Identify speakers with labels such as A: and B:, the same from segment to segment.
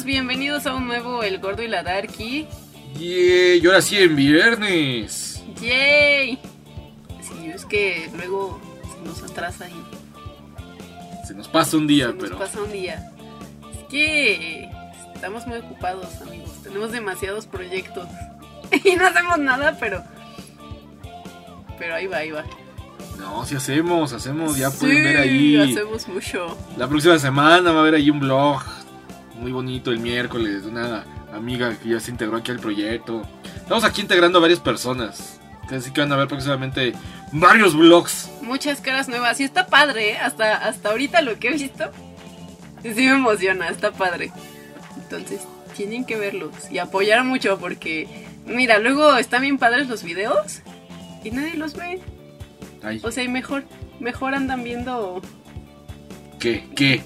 A: Bienvenidos a un nuevo El Gordo y la Darky.
B: Yay, y ahora sí en viernes.
A: Yay. Sí, es que luego se nos atrasa y
B: Se nos pasa un día,
A: se nos
B: pero.
A: pasa un día. Es que estamos muy ocupados, amigos. Tenemos demasiados proyectos. Y no hacemos nada, pero... Pero ahí va, ahí va.
B: No, si hacemos, hacemos, ya
A: Sí,
B: pueden ver ahí.
A: hacemos mucho.
B: La próxima semana va a haber ahí un blog muy bonito el miércoles una amiga que ya se integró aquí al proyecto. Estamos aquí integrando a varias personas. Así que van a ver próximamente varios blogs.
A: Muchas caras nuevas. Y está padre, ¿eh? Hasta, hasta ahorita lo que he visto. Sí me emociona, está padre. Entonces, tienen que verlos y apoyar mucho porque, mira, luego están bien padres los videos y nadie los ve.
B: Ay,
A: O sea, y mejor, mejor andan viendo
B: ¿qué? ¿Qué?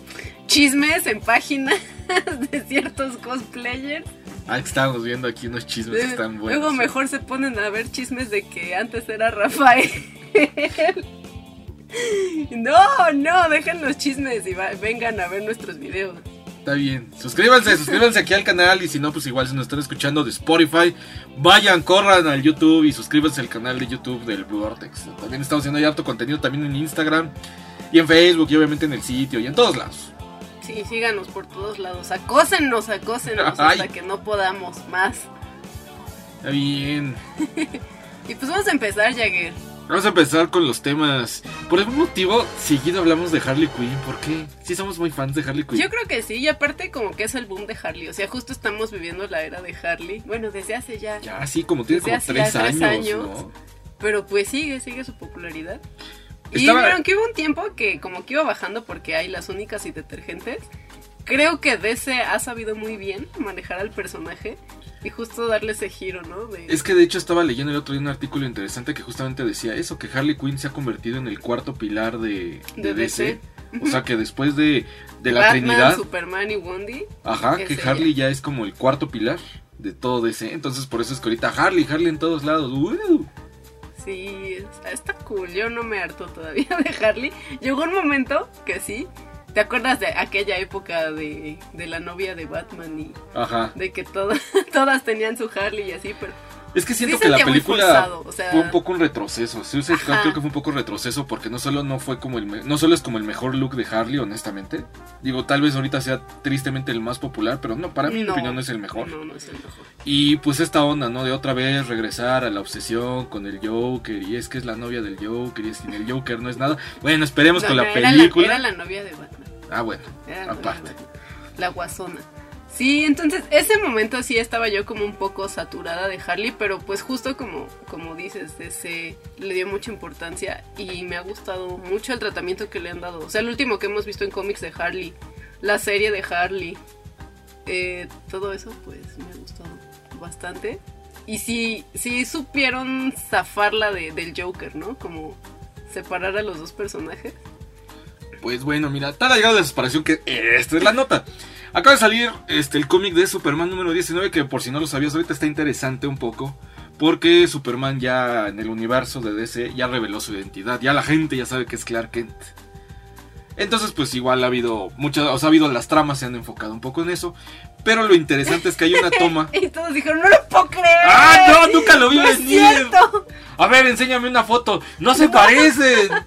A: chismes en páginas de ciertos cosplayers.
B: Ah, que estábamos viendo aquí unos chismes que están buenos.
A: luego mejor se ponen a ver chismes de que antes era Rafael. No, no, dejen los chismes y va- vengan a ver nuestros videos.
B: Está bien. Suscríbanse, suscríbanse aquí al canal y si no, pues igual si nos están escuchando de Spotify, vayan, corran al YouTube y suscríbanse al canal de YouTube del Blue Vortex. También estamos haciendo ya harto contenido también en Instagram y en Facebook y obviamente en el sitio y en todos lados.
A: Sí, síganos por todos lados. Acósennos, acósennos
B: Ay.
A: hasta que no podamos más.
B: Está bien.
A: Y pues vamos a empezar, Jagger.
B: Vamos a empezar con los temas. Por algún motivo, seguido hablamos de Harley Quinn. ¿Por qué? Sí somos muy fans de Harley Quinn.
A: Yo creo que sí, y aparte como que es el boom de Harley. O sea, justo estamos viviendo la era de Harley. Bueno, desde hace ya.
B: Ya, sí, como tiene como tres años,
A: años.
B: ¿no?
A: Pero pues sigue, sigue su popularidad. Y
B: Estaba-
A: vieron que hubo un tiempo que como que iba bajando porque hay las únicas y detergentes. Creo que DC ha sabido muy bien manejar al personaje y justo darle ese giro, ¿no? De...
B: Es que de hecho estaba leyendo el otro día un artículo interesante que justamente decía eso, que Harley Quinn se ha convertido en el cuarto pilar de, de
A: De
B: DC.
A: DC.
B: O sea que después de, de la
A: Batman,
B: Trinidad,
A: Superman y Wendy.
B: ajá, que
A: ella.
B: Harley ya es como el cuarto pilar de todo DC. Entonces por eso es que ahorita Harley, Harley en todos lados. ¡uh!
A: Sí, está- está cool. Yo no me harto todavía de Harley. Llegó un momento que sí. ¿Te acuerdas de aquella época de, de la novia de Batman y
B: Ajá.
A: de que todas todas tenían su Harley y así? Pero
B: Es que siento que la película
A: forzado, o sea-
B: fue un poco un retroceso. Sea,
A: Ajá.
B: creo que fue un poco retroceso porque no solo no fue como el me- no solo es como el mejor look de Harley, honestamente. Digo, tal vez ahorita sea tristemente el más popular, pero no, para mí mi opinión no es el mejor.
A: no, no es el mejor.
B: Y pues esta onda, ¿no? De otra vez regresar a la obsesión con el Joker y es que es la novia del Joker y es que el Joker no es nada. Bueno, esperemos
A: No,
B: con la película.
A: Era la novia de Batman.
B: Ah, bueno,
A: Era la
B: aparte.
A: Batman. La guasona. Sí, entonces ese momento sí estaba yo como un poco saturada de Harley, pero pues justo como, como dices, ese le dio mucha importancia y me ha gustado mucho el tratamiento que le han dado. O sea, el último que hemos visto en cómics de Harley, la serie de Harley, eh, todo eso pues me ha gustado bastante. Y sí, sí supieron zafarla de, del Joker, ¿no? Como separar a los dos personajes.
B: Pues bueno, mira, tal ha llegado la separación que esta es la nota. Acaba de salir este, el cómic de Superman número 19, que por si no lo sabías, ahorita está interesante un poco. Porque Superman ya en el universo de DC ya reveló su identidad. Ya la gente ya sabe que es Clark Kent. Entonces, pues igual ha habido muchas, o sea, ha habido las tramas, se han enfocado un poco en eso. Pero lo interesante es que hay una toma.
A: Y todos dijeron, no lo puedo creer.
B: ¡Ah, no! Nunca lo vi
A: No
B: venir. A ver, enséñame una foto. No se parecen.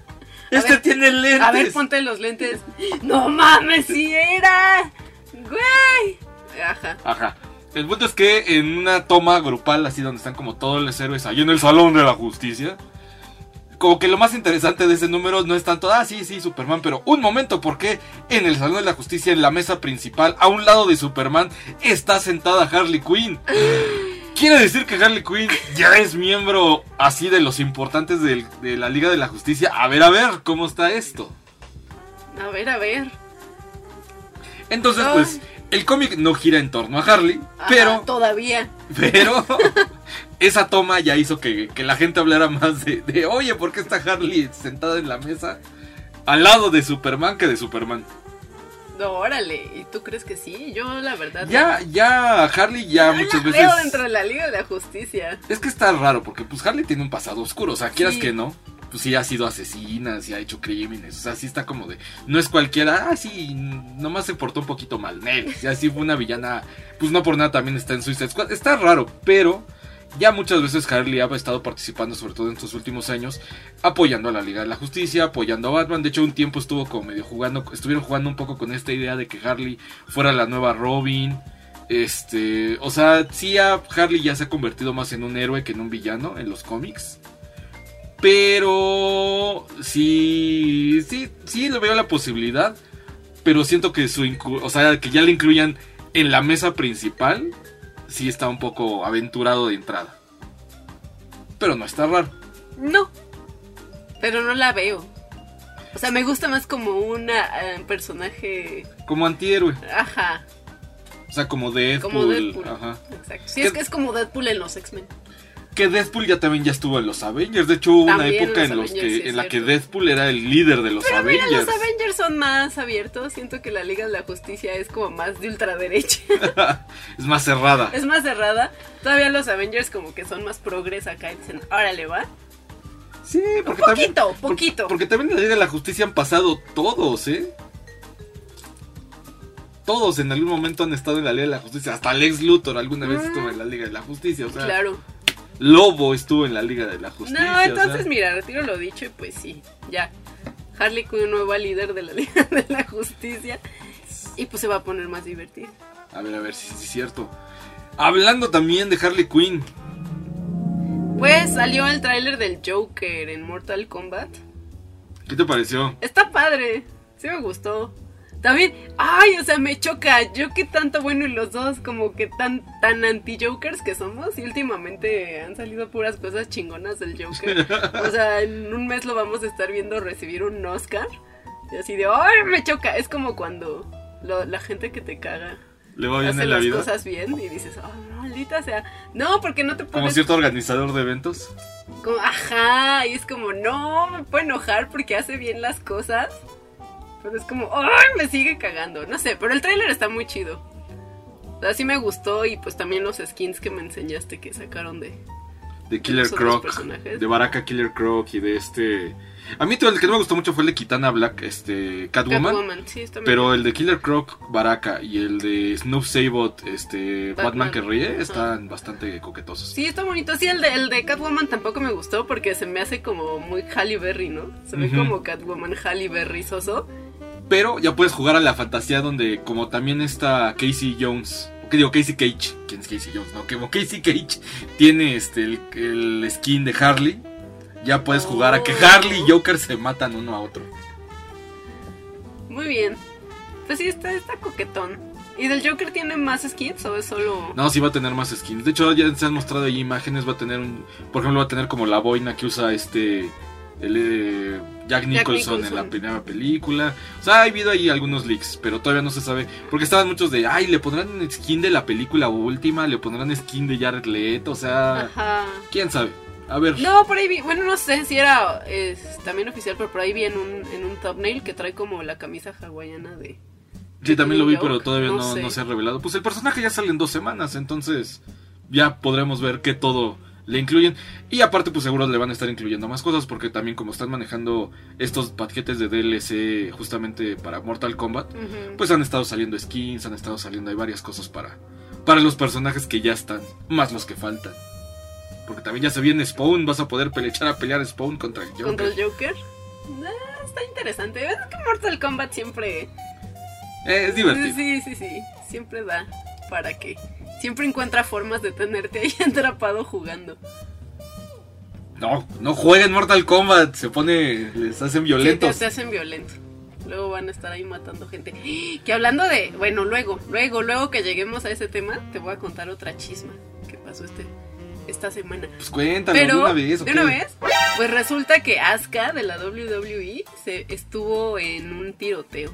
B: Este
A: ver,
B: tiene lentes.
A: A ver, ponte los lentes. No mames, si era. Güey. Ajá.
B: Ajá. El punto es que en una toma grupal, así donde están como todos los héroes ahí en el Salón de la Justicia, como que lo más interesante de ese número no es tanto, ah, sí, sí, Superman, pero un momento, porque en el Salón de la Justicia, en la mesa principal, a un lado de Superman, está sentada Harley Quinn. Quiere decir que Harley Quinn ya es miembro así de los importantes del- de la Liga de la Justicia. A ver, a ver, ¿cómo está esto?
A: A ver, a ver.
B: Entonces,
A: Ay.
B: pues, el cómic no gira en torno a Harley,
A: Ajá,
B: pero...
A: Todavía.
B: Pero esa toma ya hizo que, que la gente hablara más de, de, oye, ¿por qué está Harley sentada en la mesa al lado de Superman que de Superman?
A: No, órale. ¿Y tú crees que sí? Yo, la verdad.
B: Ya, ya, Harley ya muchas
A: la
B: veces...
A: veo dentro de la Liga de la Justicia.
B: Es que está raro, porque pues Harley tiene un pasado oscuro, o sea, quieras
A: Sí.
B: que no. Pues sí ha sido asesina, sí ha hecho crímenes, o sea, sí está como de, no es cualquiera, ah, sí, nomás se portó un poquito mal, Nel, y así fue una villana, pues no por nada también está en Suicide Squad, está raro, pero ya muchas veces Harley ha estado participando, sobre todo en estos últimos años, apoyando a la Liga de la Justicia, apoyando a Batman. De hecho, un tiempo estuvo como medio jugando, estuvieron jugando un poco con esta idea de que Harley fuera la nueva Robin. Este, o sea, sí, Harley ya se ha convertido más en un héroe que en un villano en los cómics. Pero sí, sí, sí le veo la posibilidad. Pero siento que su, o sea, que ya le incluyan en la mesa principal sí está un poco aventurado de entrada. Pero no está raro.
A: No. Pero no la veo. O sea, me gusta más como un eh, personaje.
B: Como antihéroe.
A: Ajá.
B: O sea, como Deadpool. Como Deadpool. Ajá.
A: Exacto. Sí, es que es como Deadpool en los X-Men.
B: Que Deadpool ya también ya estuvo en los Avengers. De hecho, hubo una época en, los, que, en la que Deadpool era el líder de los
A: Pero
B: Avengers.
A: Mira, los Avengers son más abiertos. Siento que la Liga de la Justicia es como más de ultraderecha.
B: es más cerrada.
A: Es más cerrada. Todavía los Avengers como que son más progres acá y dicen, órale, va.
B: Sí, porque
A: poquito,
B: también,
A: poquito.
B: Porque, también en la Liga de la Justicia han pasado todos, ¿eh? Todos en algún momento han estado en la Liga de la Justicia. Hasta Lex Luthor alguna vez estuvo en la Liga de la Justicia. O sea,
A: claro.
B: Lobo estuvo en la Liga de la Justicia.
A: No, entonces mira, retiro lo dicho y pues sí, ya. Harley Quinn nueva líder de la Liga de la Justicia. Y pues se va a poner más divertido.
B: A ver, a ver si es cierto. Hablando también de Harley Quinn.
A: Pues salió el tráiler del Joker en Mortal Kombat.
B: ¿Qué te pareció?
A: Está padre. Sí me gustó. También, ay, o sea, me choca. Yo que tanto bueno y los dos, como que tan, tan anti-Jokers que somos. Y últimamente han salido puras cosas chingonas del Joker. O sea, en un mes lo vamos a estar viendo recibir un Oscar. Y así de, ay, me choca. Es como cuando la gente que te caga.
B: Le va bien
A: hace
B: en la
A: las
B: vida.
A: cosas bien y dices, oh, maldita sea. No, porque no te puedes.
B: Como cierto organizador de eventos.
A: Como, ajá, y es como, no, me puedo enojar porque hace bien las cosas. Pero es como, ¡ay! Me sigue cagando. No sé, pero el tráiler está muy chido. Así me gustó y pues también los skins que me enseñaste que sacaron de...
B: De Killer Croc. De Baraka Killer Croc y de este... A mí todo el que no me gustó mucho fue el de Kitana Black, este Catwoman.
A: Catwoman sí, está
B: pero el de Killer Croc Baraka y el de Snoop Sabot, este Batman, que ríe, están bastante coquetosos.
A: Sí, está bonito. Sí, el de, el de Catwoman tampoco me gustó porque se me hace como muy Halle Berry, ¿no? Se ve como Catwoman Halle Berry soso.
B: Pero ya puedes jugar a la fantasía donde como también está Casey Jones, que digo Casey Cage, ¿quién es Casey Jones? No, como Casey Cage tiene este el, el skin de Harley, ya puedes jugar a que Harley y Joker se matan uno a otro.
A: Muy bien. Pues sí, está, está coquetón. ¿Y del Joker tiene más skins o es solo.?
B: No, sí va a tener más skins. De hecho, ya se han mostrado ahí imágenes. Va a tener un. Por ejemplo, va a tener como la boina que usa este. El, eh, Jack, Nicholson Jack, Nicholson en la primera película. O sea, ha habido ahí algunos leaks, pero todavía no se sabe. Porque estaban muchos de, ay, le pondrán skin de la película última, le pondrán skin de Jared Leto, o sea,
A: Ajá.
B: quién sabe. A ver.
A: No, por ahí vi, bueno, no sé si era también oficial, pero por ahí vi en un, en un thumbnail que trae como la camisa hawaiana de...
B: Sí, también lo vi, pero todavía no, no, no se ha revelado. Pues el personaje ya sale en dos semanas, entonces ya podremos ver que todo le incluyen. Y aparte, pues seguro le van a estar incluyendo más cosas, porque también como están manejando estos paquetes de DLC justamente para Mortal Kombat, uh -huh. pues han estado saliendo skins, han estado saliendo, hay varias cosas para, para los personajes que ya están, más los que faltan. Porque también ya se viene Spawn, vas a poder echar a pelear Spawn contra el Joker.
A: ¿Contra el Joker? Ah, está interesante. Es que Mortal Kombat siempre...
B: Eh, es divertido.
A: Sí, sí, sí. Siempre da para que... Siempre encuentra formas de tenerte ahí atrapado jugando.
B: No, no jueguen Mortal Kombat. Se pone... Les hacen violentos.
A: Sí, te hacen violento. Luego van a estar ahí matando gente. Que hablando de... Bueno, luego, luego, luego que lleguemos a ese tema, te voy a contar otra chisma que pasó este esta semana.
B: Pues cuéntalo
A: Pero,
B: de una vez.
A: ¿De una vez? Pues resulta que Asuka de la WWE se estuvo en un tiroteo.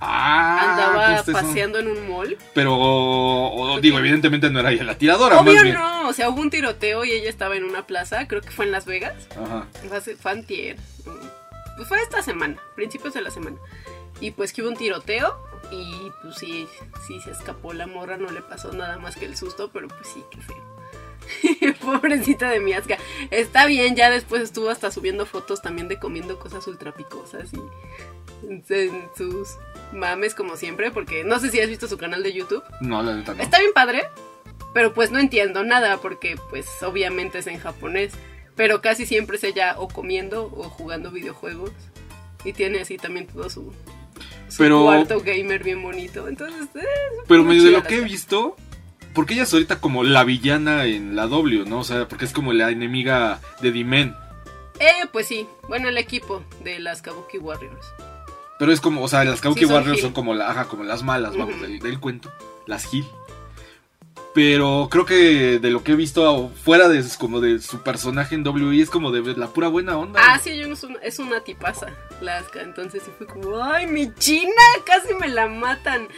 B: Ah,
A: Andaba pues paseando en un mall.
B: Pero, o, digo, evidentemente no era ella la tiradora.
A: Obvio
B: más bien.
A: no, o sea, hubo un tiroteo y ella estaba en una plaza, creo que fue en Las Vegas.
B: Ajá.
A: Fue, fue antier. Pues fue esta semana, principios de la semana. Y pues que hubo un tiroteo y pues sí, sí se escapó la morra, no le pasó nada más que el susto, pero pues sí, qué feo. Pobrecita de Miaska. Está bien, ya después estuvo hasta subiendo fotos también de comiendo cosas ultra picosas y en sus mames como siempre, porque no sé si has visto su canal de YouTube.
B: No, la neta no.
A: Está bien padre, pero pues no entiendo nada porque pues obviamente es en japonés, pero casi siempre es ella o comiendo o jugando videojuegos y tiene así también todo su, su
B: Pero-
A: cuarto gamer bien bonito. Entonces, eh,
B: Pero medio de lo que he visto, porque ella es ahorita como la villana en la W, ¿no? O sea, porque es como la enemiga de D-Men.
A: Eh, pues sí, bueno, el equipo de las Kabuki Warriors.
B: Pero es como, o sea, las Kabuki
A: Sí, son
B: Warriors
A: Hill.
B: son como, la, ajá, como las malas, vamos, del, del cuento. Las Hill. Pero creo que de lo que he visto fuera de como de su personaje en WWE es como de la pura buena onda.
A: Ah, sí, ella no es una, es una tipaza, la Asuka. Entonces sí fue como, ay, mi china, casi me la matan.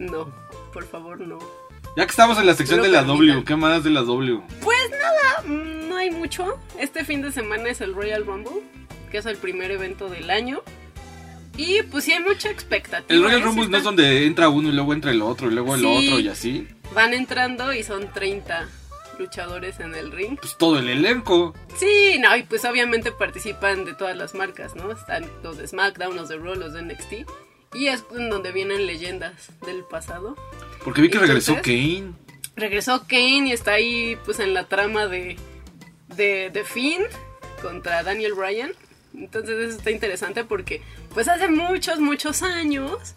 A: No, por favor, no.
B: Ya que estamos en la sección de la
A: permitan.
B: W, ¿qué más de la W?
A: Ah, mm, no hay mucho. Este fin de semana es el Royal Rumble, que es el primer evento del año. Y pues sí hay mucha expectativa.
B: El Royal
A: ¿eh?
B: Rumble no es donde entra uno y luego entra el otro y luego el
A: Sí.
B: otro y así.
A: Van entrando y son 30 luchadores en el ring.
B: Pues todo el elenco.
A: Sí, no, y pues obviamente participan de todas las marcas, ¿no? Están los de SmackDown, los de Raw, los de NXT. Y es en donde vienen leyendas del pasado.
B: Porque vi que regresó Kane.
A: Regresó Kane y está ahí pues en la trama de, de, de Finn contra Daniel Bryan. Entonces eso está interesante porque pues hace muchos, muchos años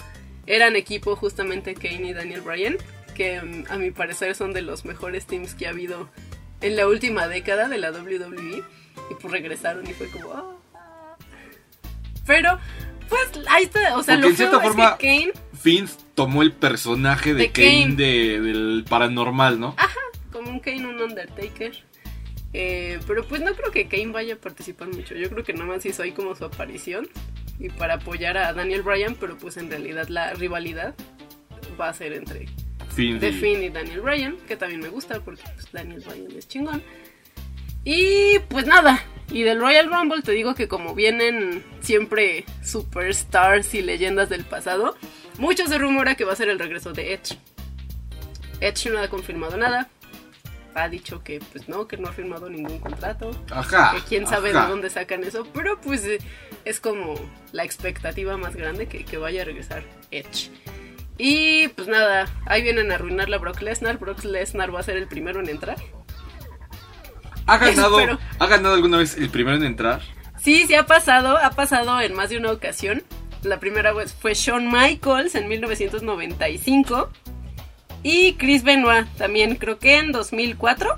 A: eran equipo justamente Kane y Daniel Bryan. Que mm, a mi parecer son de los mejores teams que ha habido en la última década de la WWE. Y pues regresaron y fue como... "Ah". Pero pues ahí está, o sea,
B: Porque
A: lo
B: en cierta
A: feo es
B: forma-
A: que Kane
B: Finn tomó el personaje de,
A: De
B: Kane,
A: Kane.
B: de- del paranormal, ¿no?
A: como un Kane, un Undertaker. Eh, pero pues no creo que Kane vaya a participar mucho. Yo creo que nada más hizo ahí como su aparición. Y para apoyar a Daniel Bryan, pero pues en realidad la rivalidad va a ser entre
B: Finn.
A: The
B: y-
A: Finn y Daniel Bryan, que también me gusta porque pues Daniel Bryan es chingón. Y pues nada, y del Royal Rumble te digo que como vienen siempre superstars y leyendas del pasado, muchos se rumora que va a ser el regreso de Edge. Edge no ha confirmado nada. Ha dicho que pues no, que no ha firmado ningún contrato.
B: Ajá.
A: Que quién sabe
B: ajá.
A: de dónde sacan eso, pero pues eh, es como la expectativa más grande que, que vaya a regresar Edge. Y pues nada, ahí vienen a arruinarla Brock Lesnar. Brock Lesnar va a ser el primero en entrar.
B: ¿Ha ganado,
A: Espero.
B: ¿Ha ganado alguna vez el primero en entrar?
A: Sí, sí ha pasado, ha pasado en más de una ocasión. La primera vez fue Shawn Michaels en 1995 y Chris Benoit también creo que en 2004.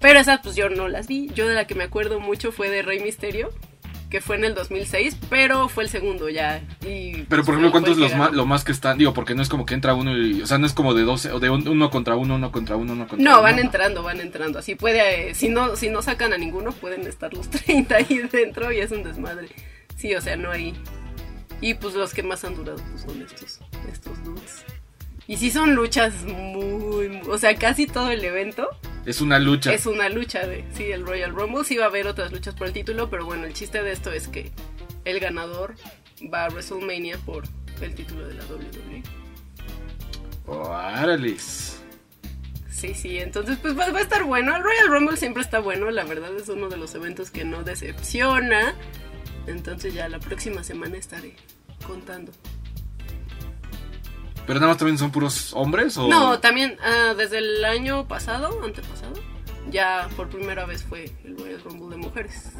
A: Pero esas pues yo no las vi. Yo de la que me acuerdo mucho fue de Rey Misterio, que fue en el 2006, pero fue el segundo ya. Y,
B: Pero por
A: pues,
B: ejemplo,
A: fue
B: ¿cuántos los más, lo más que están? Digo, porque no es como que entra uno y. O sea, no es como de 12, o de un- uno contra uno, uno contra uno, uno contra uno.
A: No, van entrando, van entrando. Así puede, eh, si no, si no sacan a ninguno, pueden estar los 30 ahí dentro y es un desmadre. Sí, o sea, no hay. Y pues los que más han durado pues, son estos, estos dudes. Y sí son luchas muy, muy- o sea, casi todo el evento
B: Es una lucha.
A: es una lucha de, sí, el Royal Rumble. Sí va a haber otras luchas por el título, pero bueno, el chiste de esto es que el ganador va a WrestleMania por el título de la WWE.
B: Órales.
A: Sí, sí, entonces pues va, va a estar bueno. El Royal Rumble siempre está bueno, la verdad es uno de los eventos que no decepciona. Entonces ya la próxima semana estaré contando.
B: ¿Pero nada más también son puros hombres? O...
A: No, también ah, desde el año pasado, antepasado, ya por primera vez fue el Royal Rumble de mujeres.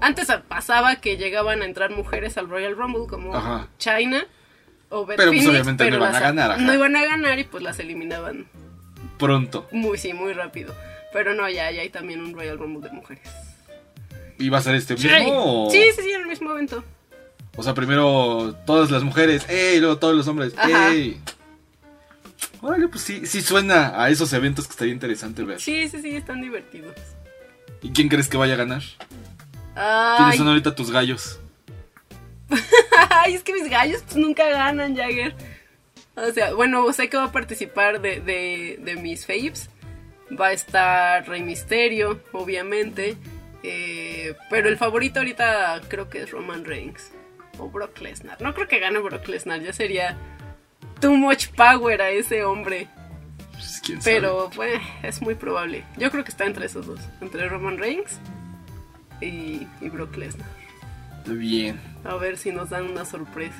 A: Antes pasaba que llegaban a entrar mujeres al Royal Rumble como
B: Ajá.
A: China o Beth
B: Pero, pues, obviamente no iban a ganar, ajá.
A: No iban a ganar y pues las eliminaban
B: Pronto.
A: muy, sí, muy rápido. Pero no, ya, ya hay también un Royal Rumble de mujeres.
B: ¿Y va a ser este
A: Sí,
B: mismo? o-
A: sí, sí, sí, en el mismo evento.
B: O sea, primero todas las mujeres, ¡ey! Luego todos los hombres,
A: Ajá.
B: ¡ey! Órale, pues sí, sí suena a esos eventos que estaría interesante ver.
A: Sí, sí, sí, están divertidos.
B: ¿Y quién crees que vaya a ganar? ¿Quiénes
A: Ay,
B: son ahorita tus gallos?
A: ay, es que mis gallos pues, nunca ganan, Jagger. O sea, bueno, sé que va a participar de, de, de mis faves. Va a estar Rey Misterio, obviamente. Eh, pero el favorito ahorita creo que es Roman Reigns. O Brock Lesnar. No creo que gane Brock Lesnar, ya sería too much power a ese hombre.
B: Pues, quién sabe.
A: Pero pues, es muy probable. Yo creo que está entre esos dos. Entre Roman Reigns y, y Brock Lesnar.
B: Bien.
A: A ver si nos dan una sorpresa.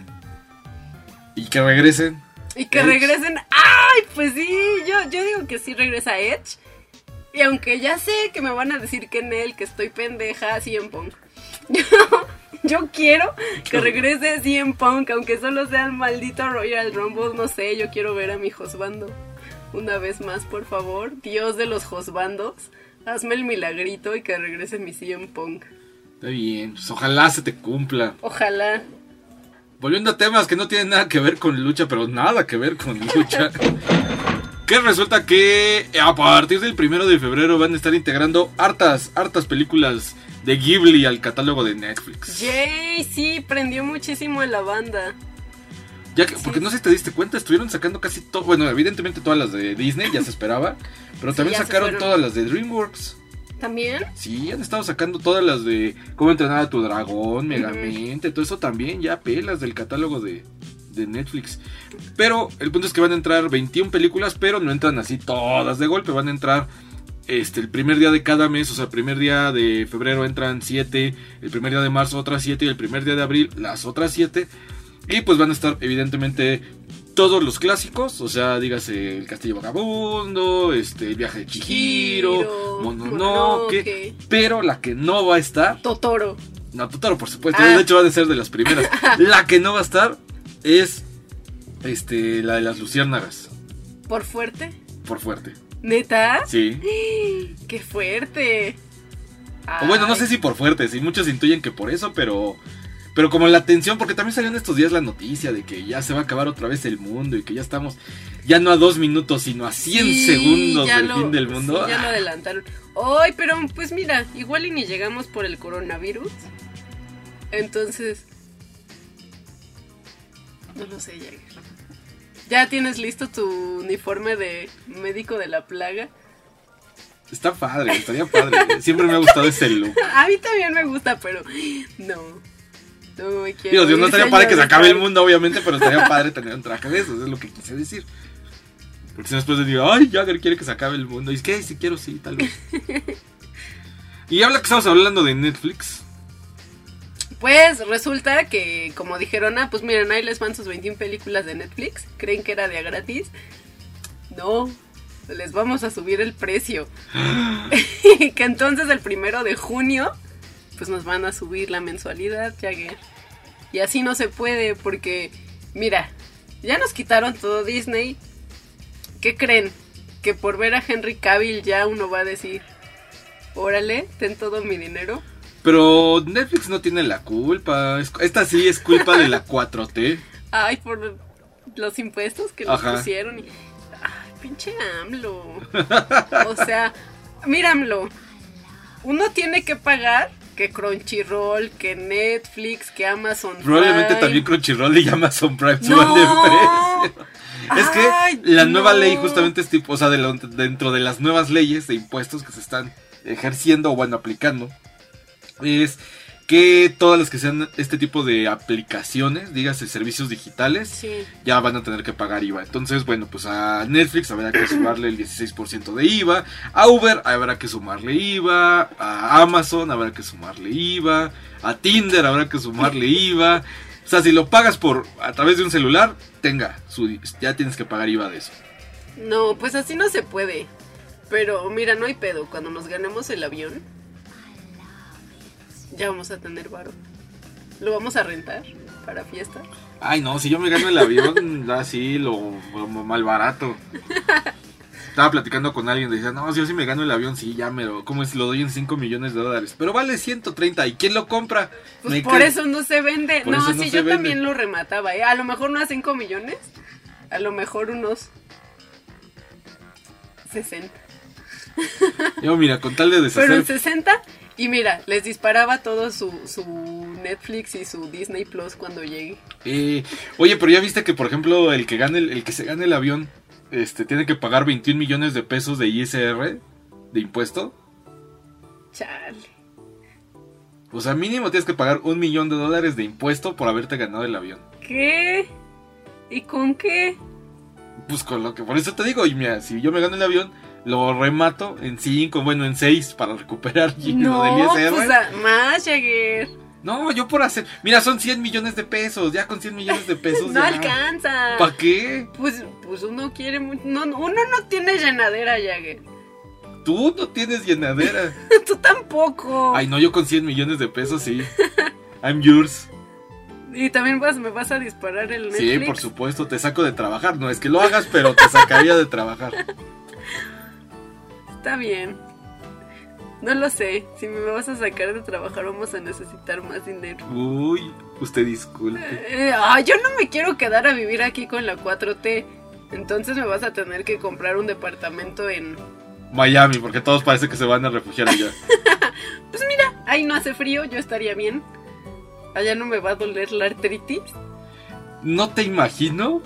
B: Y que regresen.
A: Y que
B: Edge.
A: regresen. ¡Ay! Pues sí, yo, yo digo que sí regresa Edge. Y aunque ya sé que me van a decir que en él, que estoy pendeja, CM Punk. Yo, yo quiero que regrese CM Punk, aunque solo sea el maldito Royal Rumble, no sé, yo quiero ver a mi Josbando. Una vez más, por favor, Dios de los Josbandos, hazme el milagrito y que regrese mi CM Punk.
B: Está bien. Pues ojalá se te cumpla.
A: Ojalá.
B: Volviendo a temas que no tienen nada que ver con lucha, pero nada que ver con lucha. que resulta que a partir del primero de febrero van a estar integrando hartas, hartas películas de Ghibli al catálogo de Netflix.
A: Yay, sí, prendió muchísimo en la banda.
B: Ya que, porque no sé si te diste cuenta, estuvieron sacando casi todo. Bueno, evidentemente todas las de Disney, ya se esperaba. Pero también sacaron todas las de DreamWorks.
A: ¿También?
B: Sí, han estado sacando todas las de Cómo entrenar a tu dragón. Megamente, todo eso también, ya pelas del catálogo de, de Netflix. Pero el punto es que van a entrar 21 películas, pero no entran así todas de golpe, van a entrar este, el primer día de cada mes, o sea, el primer día de febrero entran 7, el primer día de marzo otras 7 y el primer día de abril las otras 7. Y pues van a estar evidentemente todos los clásicos, o sea, dígase el Castillo Vagabundo, este, el viaje de Chihiro,
A: Chihiro,
B: Mononoke,
A: Mononoke.
B: pero la que no va a estar,
A: Totoro.
B: no, Totoro por supuesto,
A: Ah.
B: de hecho va a ser de las primeras. la que no va a estar es este la de las luciérnagas,
A: ¿Por fuerte?
B: por fuerte.
A: ¿Neta?
B: Sí.
A: ¡Qué fuerte!
B: O bueno, no sé si por fuerte, si muchos intuyen que por eso, pero pero como la tensión, porque también salió en estos días la noticia de que ya se va a acabar otra vez el mundo y que ya estamos ya no a dos minutos, sino a 100
A: sí,
B: segundos
A: ya
B: del
A: lo-
B: fin del mundo.
A: sí, ya lo adelantaron. Ay, pero pues mira, igual y ni llegamos por el coronavirus. Entonces. No lo sé, Jagger. ¿Ya tienes listo tu uniforme de médico de la plaga?
B: Está padre, estaría padre. Siempre me ha gustado ese look.
A: A mí también me gusta, pero no. No me quiero.
B: Digo, Dios, no estaría padre que se acabe el mundo, obviamente, pero estaría padre tener un traje de esos, es lo que quise decir. Porque si no después digo, ay, Jagger quiere que se acabe el mundo. Y es que, si quiero, sí, tal vez. y habla que estamos hablando de Netflix.
A: Pues resulta que, como dijeron, ah, pues miren, ahí les van sus 21 películas de Netflix. ¿Creen que era de a gratis? No, les vamos a subir el precio. que entonces el primero de junio, pues nos van a subir la mensualidad, Jagger. Y así no se puede, porque, mira, ya nos quitaron todo Disney. ¿Qué creen? Que por ver a Henry Cavill ya uno va a decir, órale, ten todo mi dinero.
B: Pero Netflix no tiene la culpa. es- Esta sí es culpa de la 4T.
A: Ay, por los impuestos que
B: Ajá.
A: pusieron. y- Ay, pinche AMLO. O sea, mira AMLO. Uno tiene que pagar que Crunchyroll, que Netflix, que Amazon
B: Probablemente
A: Prime.
B: también Crunchyroll y Amazon Prime
A: ¡No!
B: suban de precio. Es que la nueva
A: no.
B: ley justamente es tipo, o sea, de lo- dentro de las nuevas leyes de impuestos que se están ejerciendo o bueno, aplicando, es que todas las que sean este tipo de aplicaciones, dígase servicios digitales,
A: Sí.
B: ya van a tener que pagar IVA. Entonces, bueno, pues a Netflix habrá que sumarle el 16% de IVA, a Uber habrá que sumarle IVA, a Amazon habrá que sumarle IVA, a Tinder habrá que sumarle IVA. O sea, si lo pagas por a través de un celular, tenga, su, ya tienes que pagar IVA de eso.
A: No, pues así no se puede. Pero mira, no hay pedo. Cuando nos ganemos el avión, ya vamos a tener varo. Lo vamos a rentar para fiesta.
B: Ay, no, si yo me gano el avión, así lo, lo mal barato. Estaba platicando con alguien, decía, no, si yo sí me gano el avión, sí, ya me lo, ¿cómo es? Lo doy en 5 millones de dólares. Pero vale 130, ¿y quién lo compra?
A: Pues
B: Me
A: por eso no se vende.
B: Por
A: no,
B: se
A: yo
B: vende.
A: también lo remataba. ¿eh? A lo mejor no a 5 millones. A lo mejor unos 60.
B: Yo, mira, con tal de
A: Pero en
B: deshacer...
A: 60. Y mira, les disparaba todo su, su Netflix y su Disney Plus cuando llegue.
B: Eh, oye, pero ya viste que, por ejemplo, el que gane el, el que se gane el avión, este, tiene que pagar 21 millones de pesos de ISR, de impuesto.
A: Chale.
B: O sea, mínimo tienes que pagar un millón de dólares de impuesto por haberte ganado el avión.
A: ¿Qué? ¿Y con qué?
B: Pues con lo que, por eso te digo, y mira, si yo me gano el avión, lo remato en 5, bueno, en 6 para recuperar
A: no,
B: lo del ISR.
A: Pues a, más, Jagger.
B: No, yo por hacer. Mira, son 100 millones de pesos. Ya con 100 millones de pesos.
A: no
B: ya.
A: alcanza.
B: ¿Para qué?
A: Pues, pues uno quiere mucho. No, uno no tiene llenadera, Jagger.
B: Tú no tienes llenadera.
A: Tú tampoco.
B: Ay, no, yo con 100 millones de pesos sí. I'm yours.
A: Y también vas, me vas a disparar el Netflix.
B: Sí, por supuesto, te saco de trabajar. No es que lo hagas, pero te sacaría de trabajar.
A: Está bien. No lo sé. Si me vas a sacar de trabajar, vamos a necesitar más dinero.
B: Uy, usted disculpe.
A: Eh, ah, yo no me quiero quedar a vivir aquí con la 4T. Entonces me vas a tener que comprar un departamento en.
B: Miami, porque todos parece que se van a refugiar allá.
A: pues mira, ahí no hace frío, yo estaría bien. Allá no me va a doler la artritis.
B: No te imagino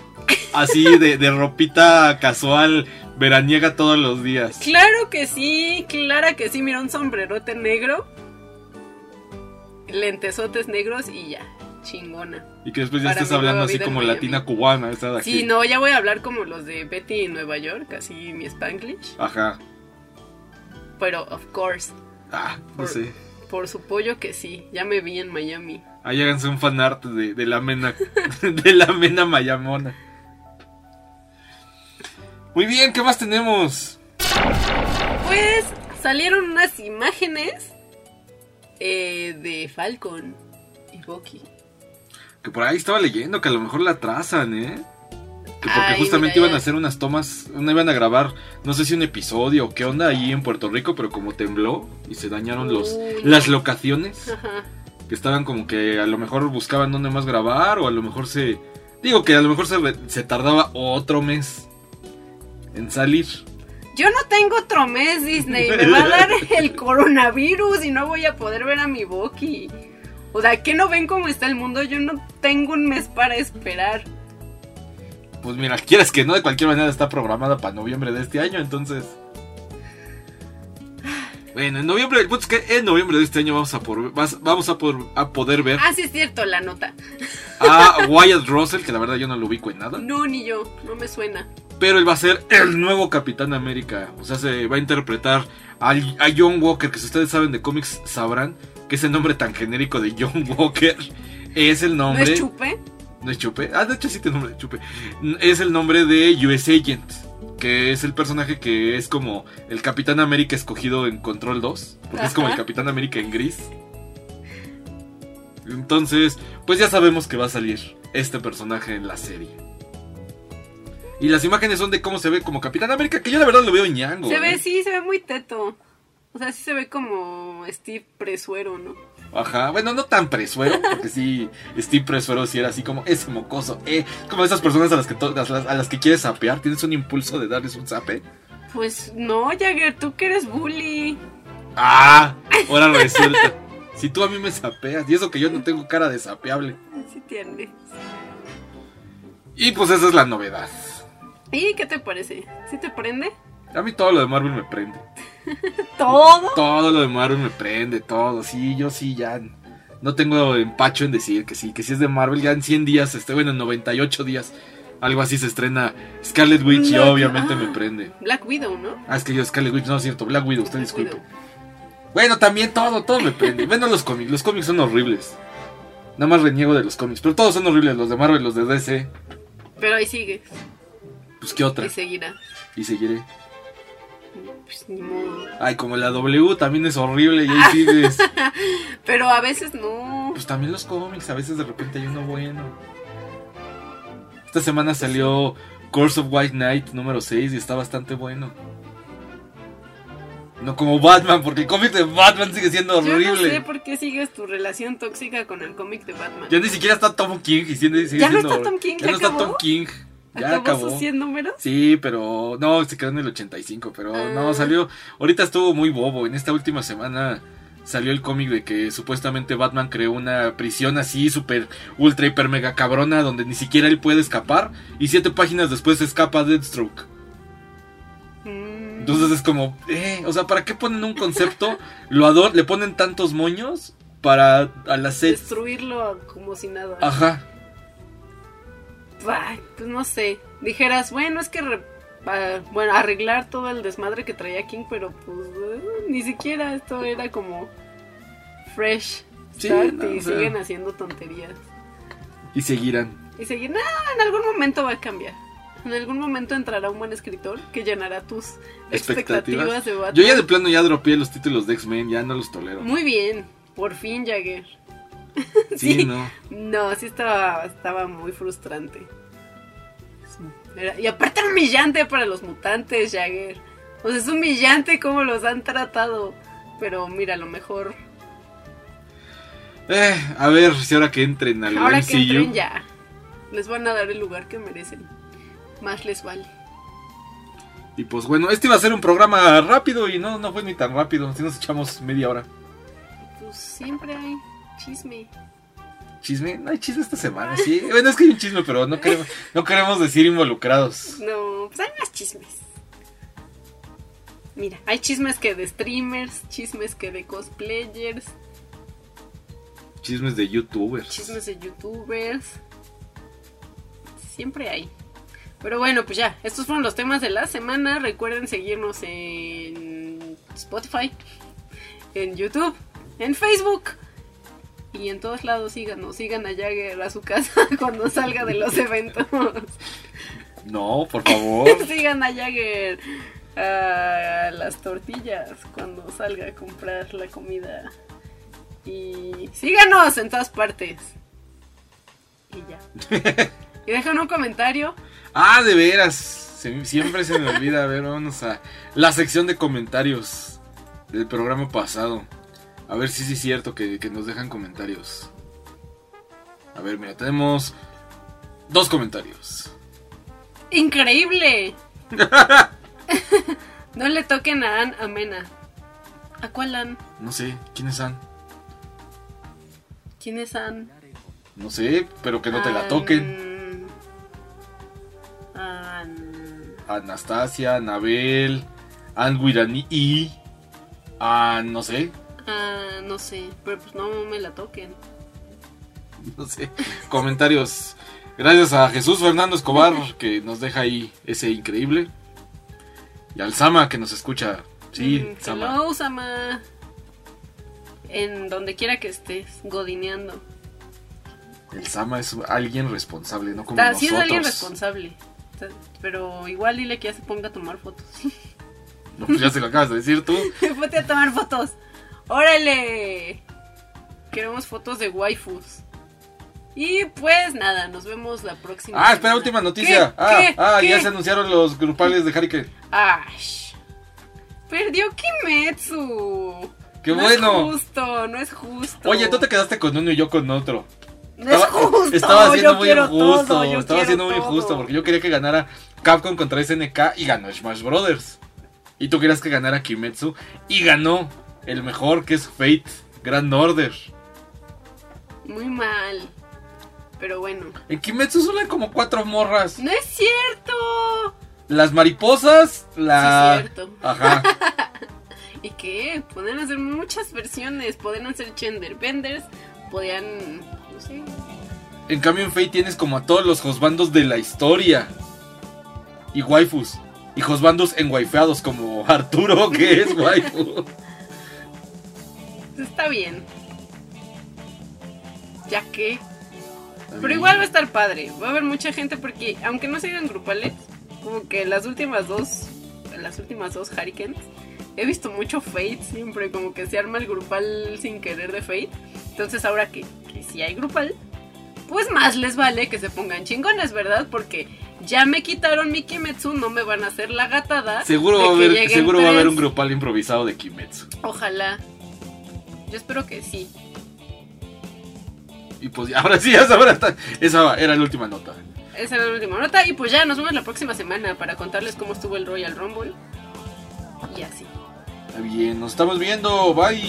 B: así de, de ropita casual, veraniega todos los días.
A: Claro que sí, claro que sí. Mira, un sombrerote negro, lentesotes negros y ya, chingona.
B: Y que después ya
A: Para
B: estés
A: mi
B: hablando así como latina cubana, esa de aquí.
A: Sí, no, ya voy a hablar como los de Betty en Nueva York, así mi Spanglish.
B: Ajá.
A: Pero, of course,
B: Ah, no
A: Por-
B: sé.
A: por su pollo que sí, ya me vi en Miami.
B: Ahí háganse un fanart de, de la mena. de la mena mayamona. Muy bien, ¿qué más tenemos?
A: Pues salieron unas imágenes eh, de Falcon y Bucky.
B: Que por ahí estaba leyendo que a lo mejor la trazan, ¿eh? Que porque
A: Ay,
B: justamente
A: mira,
B: iban a hacer unas tomas, no iban a grabar, no sé si un episodio o qué onda ahí en Puerto Rico, pero como tembló y se dañaron los las locaciones,
A: Ajá.
B: que estaban como que a lo mejor buscaban dónde más grabar o a lo mejor se digo que a lo mejor se tardaba otro mes en salir.
A: Yo no tengo otro mes, Disney. Me va a dar el coronavirus y no voy a poder ver a mi Bucky. O sea, ¿qué no ven cómo está el mundo? Yo no tengo un mes para esperar.
B: Pues mira, quieres que no, de cualquier manera está programada para noviembre de este año, entonces. Bueno, en noviembre, el punto es que en noviembre de este año vamos a, por- vamos a, por- a poder ver
A: Ah, sí es cierto, la nota.
B: a Wyatt Russell, que la verdad yo no lo ubico en nada,
A: No, ni yo, no me suena.
B: Pero él va a ser el nuevo Capitán América. O sea, se va a interpretar al- a John Walker, que si ustedes saben de cómics sabrán que ese nombre tan genérico de John Walker es el
A: ¿No
B: nombre.
A: es chupe?
B: ¿No es Chupe? Ah, de hecho sí tiene nombre de Chupe. Es el nombre de US Agent, que es el personaje que es como el Capitán América escogido en Control 2, porque es como el. Capitán América en gris. Entonces, pues ya sabemos que va a salir este personaje en la serie. Y las imágenes son de cómo se ve como Capitán América, que yo la verdad lo veo ñango.
A: Se ve,
B: ¿eh?
A: sí, se ve muy teto. O sea, sí se ve como Steve Presuero, ¿no?
B: Ajá, bueno, no tan presuero, porque sí, Steve Presuero sí era así como ese mocoso, eh, como esas personas a las que a las, que quieres sapear, tienes un impulso de darles un zape.
A: Pues no, Jagger, tú que eres bully.
B: Ah, ahora resulta. Si tú a mí me sapeas, y eso que yo no tengo cara de sapeable.
A: Sí tienes.
B: Y pues esa es la novedad.
A: ¿Y qué te parece? ¿Sí te prende?
B: A mí todo lo de Marvel me prende.
A: ¿Todo?
B: Todo lo de Marvel me prende, todo. Sí, yo sí ya no tengo empacho en decir que sí, que si es de Marvel ya en 100 días, este, bueno, en 98 días, algo así se estrena Scarlet Witch y obviamente
A: ah.
B: me prende.
A: Black Widow, ¿no?
B: Ah, es que yo Scarlet Witch, no es cierto, Black Widow, usted
A: Black
B: disculpe.
A: Widow.
B: Bueno, también todo, todo me prende. Menos los cómics, los cómics son horribles. Nada más reniego de los cómics, pero todos son horribles, los de Marvel, los de DC.
A: Pero ahí sigues.
B: Pues qué otra.
A: Y seguirá.
B: Y seguiré.
A: Pues ni modo.
B: Ay, como la W también es horrible y ahí sigues.
A: Pero a veces no.
B: Pues también los cómics, a veces de repente hay uno bueno. Esta semana salió Course of White Knight número 6 y está bastante bueno. No como Batman, porque el cómic de Batman sigue siendo
A: Yo
B: horrible.
A: no sé por qué sigues tu relación tóxica con el cómic de Batman.
B: Ya ni siquiera está Tom King y sigue, sigue
A: ¿Ya no
B: siendo-
A: está Tom King?
B: Ya
A: ¿Ya
B: no está? Tom King. Ya
A: ¿Acabó, sus 100 números?
B: Sí, pero no, se quedó en el 85, pero
A: Ah.
B: no, salió, ahorita estuvo muy bobo, en esta última semana salió el cómic de que supuestamente Batman creó una prisión así, super, ultra, hiper, mega cabrona, donde ni siquiera él puede escapar, y siete páginas después escapa Deathstroke.
A: Mm.
B: Entonces es como, eh, o sea, ¿para qué ponen un concepto? Lo ador le ponen tantos moños para a las sets.
A: Destruirlo como si nada.
B: Ajá.
A: Pues no sé, dijeras, bueno, es que re- bueno, arreglar todo el desmadre que traía King, pero pues eh, ni siquiera esto era como fresh
B: Sí, no,
A: y
B: o sea.
A: siguen haciendo tonterías.
B: Y seguirán.
A: Y seguir, no, en algún momento va a cambiar. En algún momento entrará un buen escritor que llenará tus expectativas,
B: Expectativas.
A: de Batman.
B: Yo ya de plano ya dropeé los títulos de X-Men, ya no los tolero.
A: Muy bien, por fin Jagger.
B: Sí,
A: sí.
B: no.
A: No, sí estaba, estaba muy frustrante. Era- y aparte era humillante para los mutantes, Jagger. O sea, es humillante cómo los han tratado. Pero mira, a lo mejor
B: Eh, a ver si ahora que entren al
A: ahora que entren ya, les van a dar el lugar que merecen. Más les vale.
B: Y pues bueno, este iba a ser un programa rápido y no, no fue ni tan rápido. Así nos echamos media hora.
A: Pues siempre hay chisme.
B: ¿Chisme? No hay chisme esta semana, sí. Bueno, es que hay un chisme, pero no queremos, no queremos decir involucrados.
A: No, pues hay más chismes. Mira, hay chismes que de streamers, chismes que de cosplayers,
B: Chismes de youtubers.
A: chismes de youtubers. Siempre hay. Pero bueno, pues ya, estos fueron los temas de la semana. Recuerden seguirnos en Spotify, en YouTube, en Facebook. Y en todos lados síganos, sigan a Jagger a su casa cuando salga de los eventos.
B: No, por favor.
A: sigan a Jagger a las tortillas cuando salga a comprar la comida. Y síganos en todas partes. Y ya. y dejan un comentario.
B: Ah, de veras. Se- siempre se me olvida. A ver, vámonos a la sección de comentarios del programa pasado. A ver si sí es cierto que, que nos dejan comentarios. A ver, mira, tenemos dos comentarios.
A: ¡Increíble! no le toquen a Ann Amena. ¿A cuál Ann?
B: No sé, ¿quiénes son?
A: ¿Quién es Ann?
B: No sé, pero que no te la
A: Ann-
B: toquen.
A: Ann-
B: Anastasia, Anabel, Anguirani y. Ah, no sé,
A: Ah, no sé, pero pues no me la toquen.
B: no sé. Comentarios. Gracias a Jesús Fernando Escobar que nos deja ahí ese increíble. Y al Sama que nos escucha. Sí,
A: Mm,
B: Sama.
A: Hello, Sama. En donde quiera que estés, godineando.
B: El Sama es alguien responsable, no como
A: Ta- Sí es
B: nosotros.
A: alguien responsable. Pero igual dile que ya se ponga a tomar fotos.
B: No, pues ya se lo acabas de decir tú.
A: Ponte a tomar fotos. ¡Órale! Queremos fotos de waifus. Y pues nada, nos vemos la próxima.
B: Ah, espera, última noticia.
A: ¿Qué?
B: Ah,
A: ¿Qué?
B: ah,
A: ¿Qué?
B: ya se anunciaron los grupales de Harike.
A: Ash. Perdió Kimetsu.
B: ¡Qué
A: no
B: bueno!
A: Es justo, no es justo.
B: Oye, tú te quedaste con uno y yo con otro.
A: No es justo.
B: estaba siendo muy injusto.
A: todo,
B: estaba siendo muy injusto porque yo quería que ganara Capcom contra SNK y ganó Smash Brothers. Y tú querías que ganara Kimetsu y ganó el mejor que es Fate Grand Order.
A: Muy mal. Pero bueno.
B: En Kimetsu solo hay como cuatro morras.
A: ¡No es cierto!
B: Las mariposas, la.
A: Sí, cierto.
B: Ajá.
A: ¿Y qué? Podían hacer muchas versiones. Podían hacer gender benders. Podían. No sé.
B: En cambio en Fate tienes como a todos los josbandos de la historia. Y waifus. Y josbandos enwaifeados como Arturo, que es waifu.
A: Está bien. Ya que. Pero igual va a estar padre. Va a haber mucha gente porque, aunque no se hagan grupales, como que las últimas dos. Las últimas dos Hurricanes. He visto mucho Fate siempre, como que se arma el grupal sin querer de Fate. Entonces ahora que, que si hay grupal, pues más les vale que se pongan chingones, ¿verdad? Porque ya me quitaron mi Kimetsu, no me van a hacer la gatada.
B: Seguro, va a, haber, seguro va a haber un grupal improvisado de Kimetsu.
A: Ojalá. Yo espero que sí.
B: Y pues ahora sí, esa, ahora está- esa era la última nota.
A: Esa era la última nota. Y pues ya nos vemos la próxima semana para contarles cómo estuvo el Royal Rumble. Y así.
B: Está bien, nos estamos viendo. Bye.